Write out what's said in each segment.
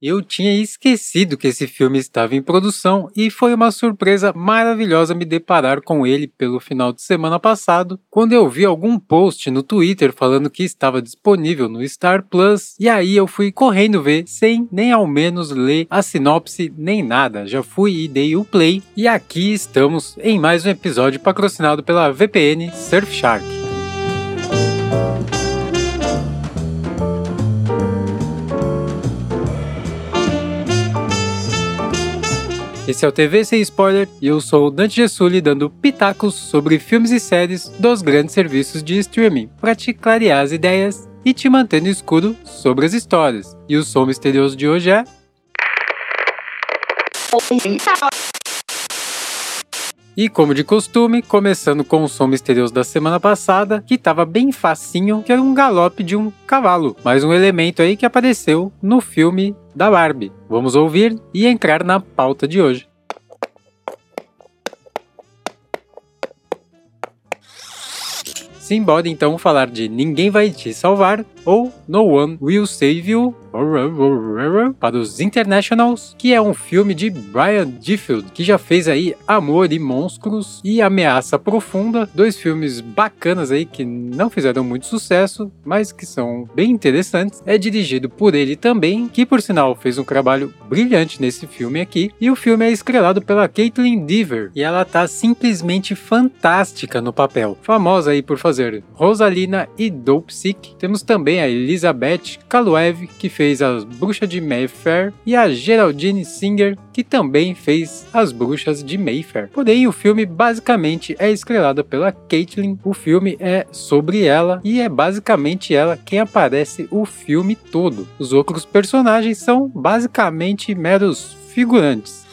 Eu tinha esquecido que esse filme estava em produção e foi uma surpresa maravilhosa me deparar com ele pelo final de semana passado, quando eu vi algum post no Twitter falando que estava disponível no Star Plus, e aí eu fui correndo ver, sem nem ao menos ler a sinopse nem nada. Já fui e dei o play, e aqui estamos em mais um episódio patrocinado pela VPN Surfshark. Esse é o TV Sem Spoiler e eu sou o Dante Gessulli dando pitacos sobre filmes e séries dos grandes serviços de streaming para te clarear as ideias e te mantendo escuro sobre as histórias. E o som misterioso de hoje é. E como de costume, começando com o som misterioso da semana passada, que estava bem facinho, que era um galope de um cavalo, mais um elemento aí que apareceu no filme da Barbie. Vamos ouvir e entrar na pauta de hoje. Simbora então falar de Ninguém Vai Te Salvar ou No One Will Save You para os Internationals, que é um filme de Brian Difffield, que já fez aí Amor e Monstros e Ameaça Profunda, dois filmes bacanas aí que não fizeram muito sucesso, mas que são bem interessantes. É dirigido por ele também, que por sinal fez um trabalho brilhante nesse filme aqui, e o filme é estrelado pela Caitlin Dever, e ela tá simplesmente fantástica no papel. Famosa aí por fazer Rosalina e Dope Sick. Temos também a Elizabeth Kaluev, que fez As Bruxas de Mayfair, e a Geraldine Singer, que também fez As Bruxas de Mayfair. Porém, o filme basicamente é estrelado pela Caitlyn. O filme é sobre ela e é basicamente ela quem aparece o filme todo. Os outros personagens são basicamente meros figurantes.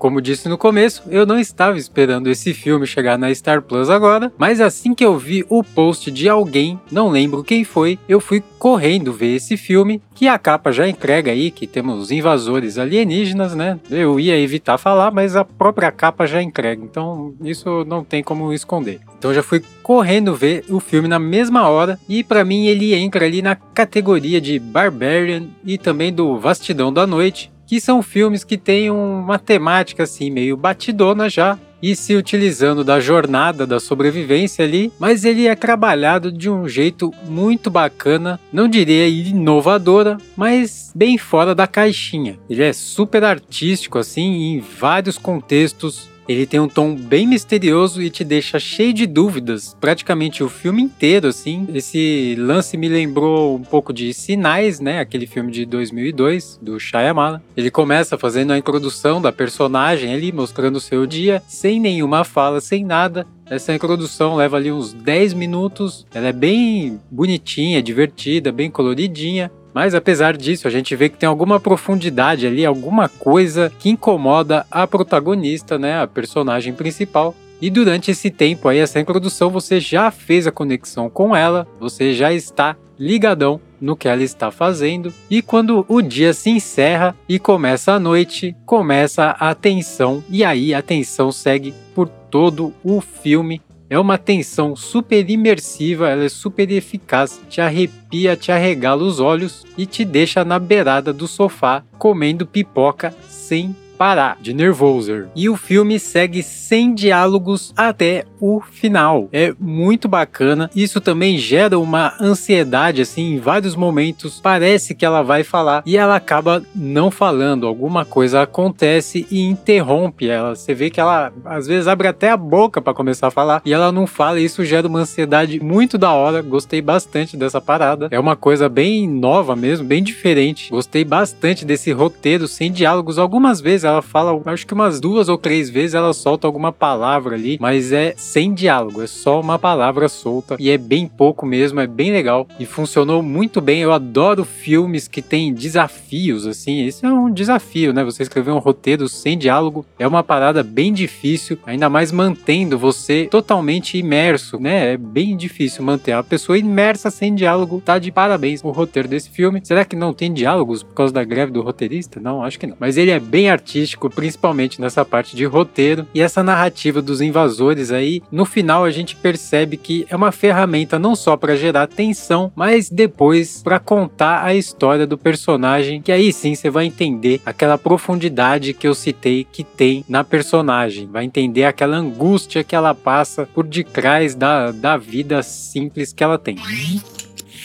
Como disse no começo, eu não estava esperando esse filme chegar na Star Plus agora, mas assim que eu vi o post de alguém, não lembro quem foi, eu fui correndo ver esse filme, que a capa já entrega aí que temos invasores alienígenas, né? Eu ia evitar falar, mas a própria capa já entrega, então isso não tem como esconder. Então já fui correndo ver o filme na mesma hora e para mim ele entra ali na categoria de Barbarian e também do Vastidão da Noite, que são filmes que têm uma temática assim meio batidona já e se utilizando da jornada da sobrevivência ali, mas ele é trabalhado de um jeito muito bacana, não diria inovadora, mas bem fora da caixinha. Ele é super artístico assim em vários contextos ele tem um tom bem misterioso e te deixa cheio de dúvidas, praticamente o filme inteiro, assim. Esse lance me lembrou um pouco de Sinais, né? Aquele filme de 2002 do Shyamalan. Ele começa fazendo a introdução da personagem ali, mostrando o seu dia, sem nenhuma fala, sem nada. Essa introdução leva ali uns 10 minutos. Ela é bem bonitinha, divertida, bem coloridinha. Mas apesar disso, a gente vê que tem alguma profundidade ali, alguma coisa que incomoda a protagonista, né, a personagem principal. E durante esse tempo aí, essa introdução, você já fez a conexão com ela, você já está ligadão no que ela está fazendo. E quando o dia se encerra e começa a noite, começa a tensão, e aí a tensão segue por todo o filme é uma tensão super imersiva, ela é super eficaz, te arrepia, te arregala os olhos e te deixa na beirada do sofá comendo pipoca sem parar de Nervoser. E o filme segue sem diálogos até o final. É muito bacana. Isso também gera uma ansiedade assim em vários momentos. Parece que ela vai falar e ela acaba não falando. Alguma coisa acontece e interrompe ela. Você vê que ela às vezes abre até a boca para começar a falar e ela não fala. Isso gera uma ansiedade muito da hora. Gostei bastante dessa parada. É uma coisa bem nova mesmo, bem diferente. Gostei bastante desse roteiro sem diálogos. Algumas vezes ela fala, acho que umas duas ou três vezes ela solta alguma palavra ali, mas é sem diálogo, é só uma palavra solta e é bem pouco mesmo, é bem legal e funcionou muito bem. Eu adoro filmes que têm desafios assim. Esse é um desafio, né? Você escrever um roteiro sem diálogo é uma parada bem difícil, ainda mais mantendo você totalmente imerso, né? É bem difícil manter a pessoa imersa sem diálogo. Tá de parabéns o roteiro desse filme. Será que não tem diálogos por causa da greve do roteirista? Não, acho que não. Mas ele é bem artístico artístico, principalmente nessa parte de roteiro. E essa narrativa dos invasores aí, no final a gente percebe que é uma ferramenta não só para gerar tensão, mas depois para contar a história do personagem, que aí sim você vai entender aquela profundidade que eu citei que tem na personagem, vai entender aquela angústia que ela passa por detrás da, da vida simples que ela tem.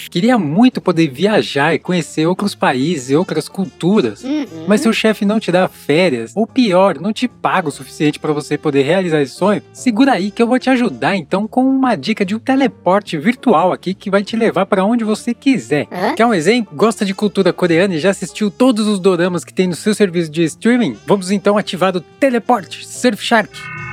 Queria muito poder viajar e conhecer outros países e outras culturas, uhum. mas seu chefe não te dá férias, ou pior, não te paga o suficiente para você poder realizar esse sonho, segura aí que eu vou te ajudar então com uma dica de um teleporte virtual aqui que vai te levar para onde você quiser. Uhum. Quer um exemplo? Gosta de cultura coreana e já assistiu todos os doramas que tem no seu serviço de streaming? Vamos então ativar o teleporte Surfshark.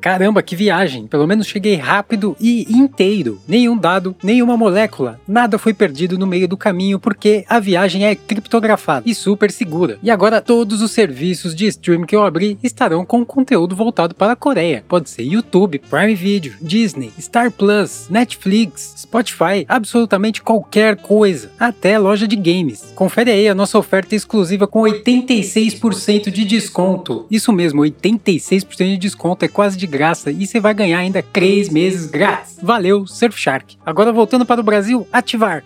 Caramba, que viagem! Pelo menos cheguei rápido e inteiro. Nenhum dado, nenhuma molécula, nada foi perdido no meio do caminho porque a viagem é criptografada e super segura. E agora todos os serviços de streaming que eu abri estarão com conteúdo voltado para a Coreia. Pode ser YouTube, Prime Video, Disney, Star Plus, Netflix, Spotify, absolutamente qualquer coisa, até loja de games. Confere aí a nossa oferta exclusiva com 86% de desconto. Isso mesmo, 86% de desconto é quase de graça e você vai ganhar ainda 3 meses grátis. Valeu, Surfshark. Agora voltando para o Brasil, ativar.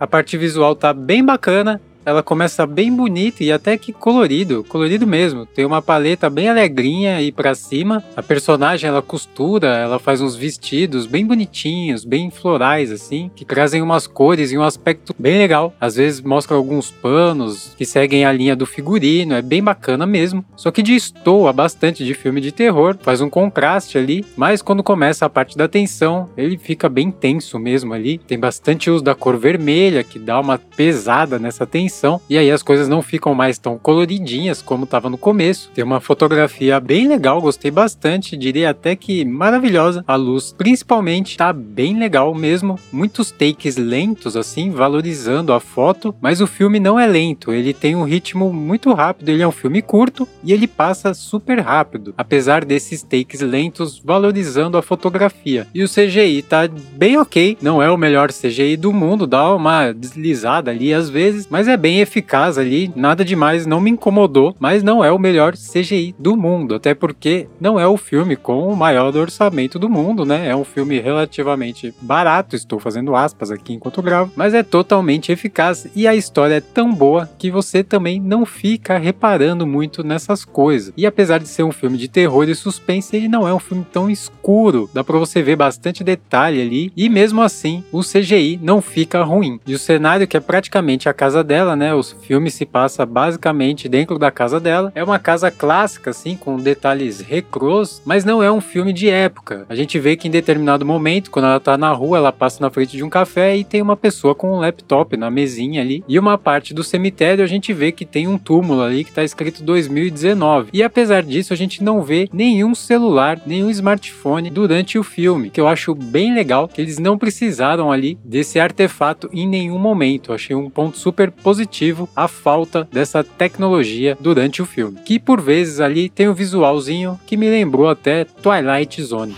A parte visual tá bem bacana, ela começa bem bonita e até que colorido, colorido mesmo. Tem uma paleta bem alegrinha e para cima. A personagem ela costura, ela faz uns vestidos bem bonitinhos, bem florais assim, que trazem umas cores e um aspecto bem legal. Às vezes mostra alguns panos que seguem a linha do figurino, é bem bacana mesmo. Só que destoa bastante de filme de terror, faz um contraste ali, mas quando começa a parte da tensão, ele fica bem tenso mesmo ali. Tem bastante uso da cor vermelha que dá uma pesada nessa tensão atenção e aí as coisas não ficam mais tão coloridinhas como estava no começo. Tem uma fotografia bem legal, gostei bastante, diria até que maravilhosa. A luz, principalmente, tá bem legal mesmo. Muitos takes lentos assim, valorizando a foto, mas o filme não é lento, ele tem um ritmo muito rápido, ele é um filme curto e ele passa super rápido, apesar desses takes lentos valorizando a fotografia. E o CGI tá bem ok, não é o melhor CGI do mundo, dá uma deslizada ali às vezes, mas é bem eficaz ali, nada demais, não me incomodou, mas não é o melhor CGI do mundo, até porque não é o filme com o maior orçamento do mundo, né? É um filme relativamente barato, estou fazendo aspas aqui enquanto gravo, mas é totalmente eficaz e a história é tão boa que você também não fica reparando muito nessas coisas. E apesar de ser um filme de terror e suspense, ele não é um filme tão escuro, dá para você ver bastante detalhe ali e mesmo assim o CGI não fica ruim. E o cenário que é praticamente a casa dela né? O filme se passa basicamente dentro da casa dela. É uma casa clássica, assim, com detalhes recrôs, mas não é um filme de época. A gente vê que em determinado momento, quando ela tá na rua, ela passa na frente de um café e tem uma pessoa com um laptop na mesinha ali. E uma parte do cemitério a gente vê que tem um túmulo ali que tá escrito 2019. E apesar disso, a gente não vê nenhum celular, nenhum smartphone durante o filme, que eu acho bem legal que eles não precisaram ali desse artefato em nenhum momento. Eu achei um ponto super positivo positivo a falta dessa tecnologia durante o filme, que por vezes ali tem um visualzinho que me lembrou até Twilight Zone.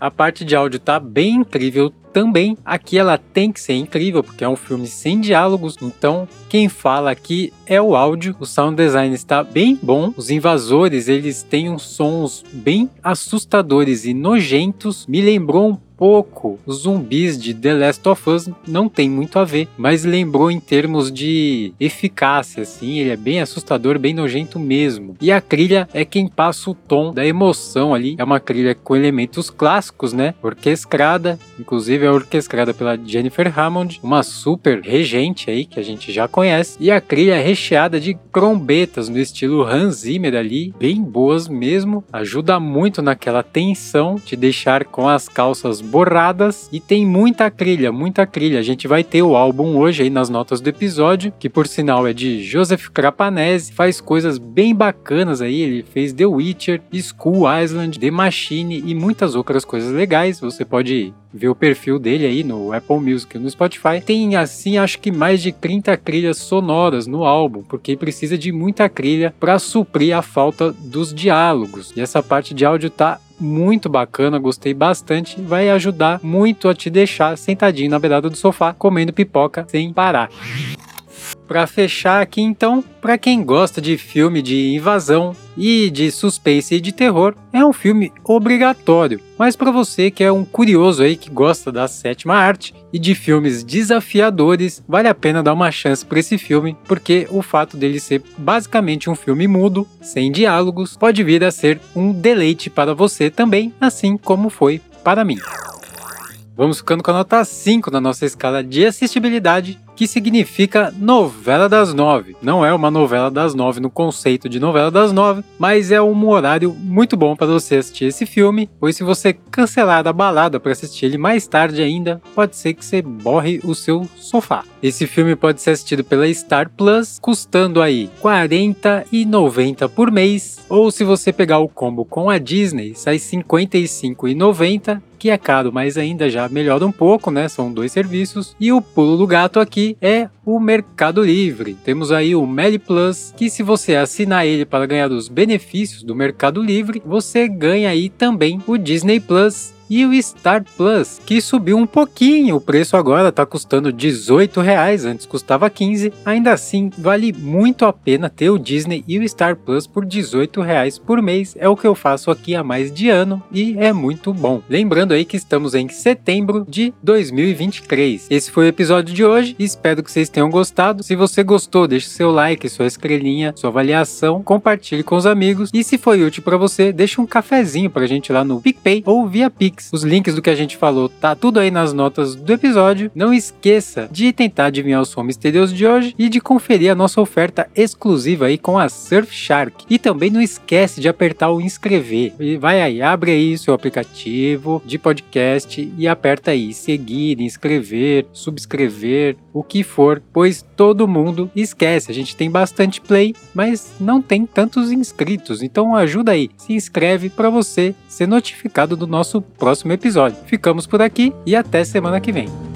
A parte de áudio tá bem incrível também. Aqui ela tem que ser incrível, porque é um filme sem diálogos. Então, quem fala aqui é o áudio. O sound design está bem bom. Os invasores, eles têm uns sons bem assustadores e nojentos. Me lembrou um pouco os zumbis de The Last of Us não tem muito a ver, mas lembrou em termos de eficácia, assim, ele é bem assustador, bem nojento mesmo. E a trilha é quem passa o tom da emoção ali. É uma trilha com elementos clássicos, né? Orquestrada, inclusive é orquestrada pela Jennifer Hammond, uma super regente aí que a gente já conhece. E a trilha é recheada de trombetas no estilo Hans Zimmer ali, bem boas mesmo. Ajuda muito naquela tensão, de deixar com as calças borradas e tem muita trilha, muita trilha. A gente vai ter o álbum hoje aí nas notas do episódio, que por sinal é de Joseph Crapanese, faz coisas bem bacanas aí. Ele fez The Witcher, School Island, The Machine e muitas outras coisas legais. Você pode ver o perfil dele aí no Apple Music no Spotify. Tem assim, acho que mais de 30 trilhas sonoras no álbum, porque precisa de muita trilha para suprir a falta dos diálogos. E essa parte de áudio tá muito bacana, gostei bastante, vai ajudar muito a te deixar sentadinho na beirada do sofá comendo pipoca sem parar. Para fechar aqui então, para quem gosta de filme de invasão e de suspense e de terror, é um filme obrigatório. Mas para você que é um curioso aí que gosta da sétima arte e de filmes desafiadores, vale a pena dar uma chance para esse filme, porque o fato dele ser basicamente um filme mudo, sem diálogos, pode vir a ser um deleite para você também, assim como foi para mim. Vamos ficando com a nota 5 na nossa escala de assistibilidade que significa novela das nove. Não é uma novela das nove no conceito de novela das nove, mas é um horário muito bom para você assistir esse filme, pois se você cancelar a balada para assistir ele mais tarde ainda, pode ser que você borre o seu sofá. Esse filme pode ser assistido pela Star Plus, custando aí R$ 40,90 por mês, ou se você pegar o combo com a Disney, sai R$ 55,90 que é caro, mas ainda já melhora um pouco, né? São dois serviços. E o pulo do gato aqui é o Mercado Livre. Temos aí o Meli Plus, que se você assinar ele para ganhar os benefícios do Mercado Livre, você ganha aí também o Disney Plus e o Star Plus, que subiu um pouquinho, o preço agora está custando 18 reais, antes custava 15. Ainda assim, vale muito a pena ter o Disney e o Star Plus por 18 reais por mês. É o que eu faço aqui há mais de ano e é muito bom. Lembrando aí que estamos em setembro de 2023. Esse foi o episódio de hoje. Espero que vocês tenham gostado. Se você gostou, deixe seu like, sua estrelinha, sua avaliação, compartilhe com os amigos e se foi útil para você, deixe um cafezinho pra gente lá no PicPay ou via Pix links, os links do que a gente falou, tá tudo aí nas notas do episódio. Não esqueça de tentar adivinhar o som misterioso de hoje e de conferir a nossa oferta exclusiva aí com a Surfshark. E também não esquece de apertar o inscrever. E vai aí, abre aí seu aplicativo de podcast e aperta aí seguir, inscrever, subscrever, o que for, pois todo mundo esquece. A gente tem bastante play, mas não tem tantos inscritos. Então ajuda aí, se inscreve para você ser notificado do nosso próximo episódio. Ficamos por aqui e até semana que vem.